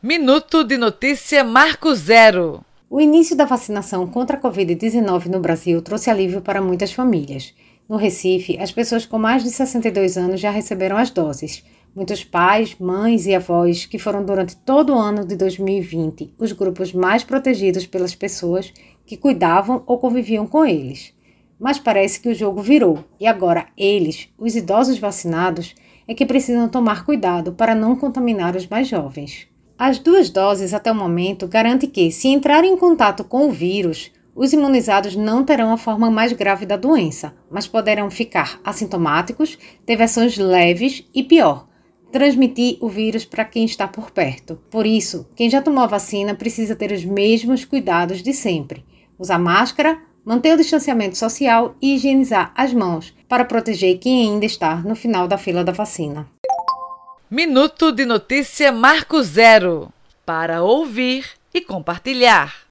Minuto de notícia Marco Zero. O início da vacinação contra a Covid-19 no Brasil trouxe alívio para muitas famílias. No Recife, as pessoas com mais de 62 anos já receberam as doses. Muitos pais, mães e avós, que foram durante todo o ano de 2020 os grupos mais protegidos pelas pessoas que cuidavam ou conviviam com eles. Mas parece que o jogo virou e agora eles, os idosos vacinados, é que precisam tomar cuidado para não contaminar os mais jovens. As duas doses até o momento garantem que, se entrarem em contato com o vírus, os imunizados não terão a forma mais grave da doença, mas poderão ficar assintomáticos, ter versões leves e pior, transmitir o vírus para quem está por perto. Por isso, quem já tomou a vacina precisa ter os mesmos cuidados de sempre: usar máscara, manter o distanciamento social e higienizar as mãos para proteger quem ainda está no final da fila da vacina. Minuto de notícia Marco Zero para ouvir e compartilhar.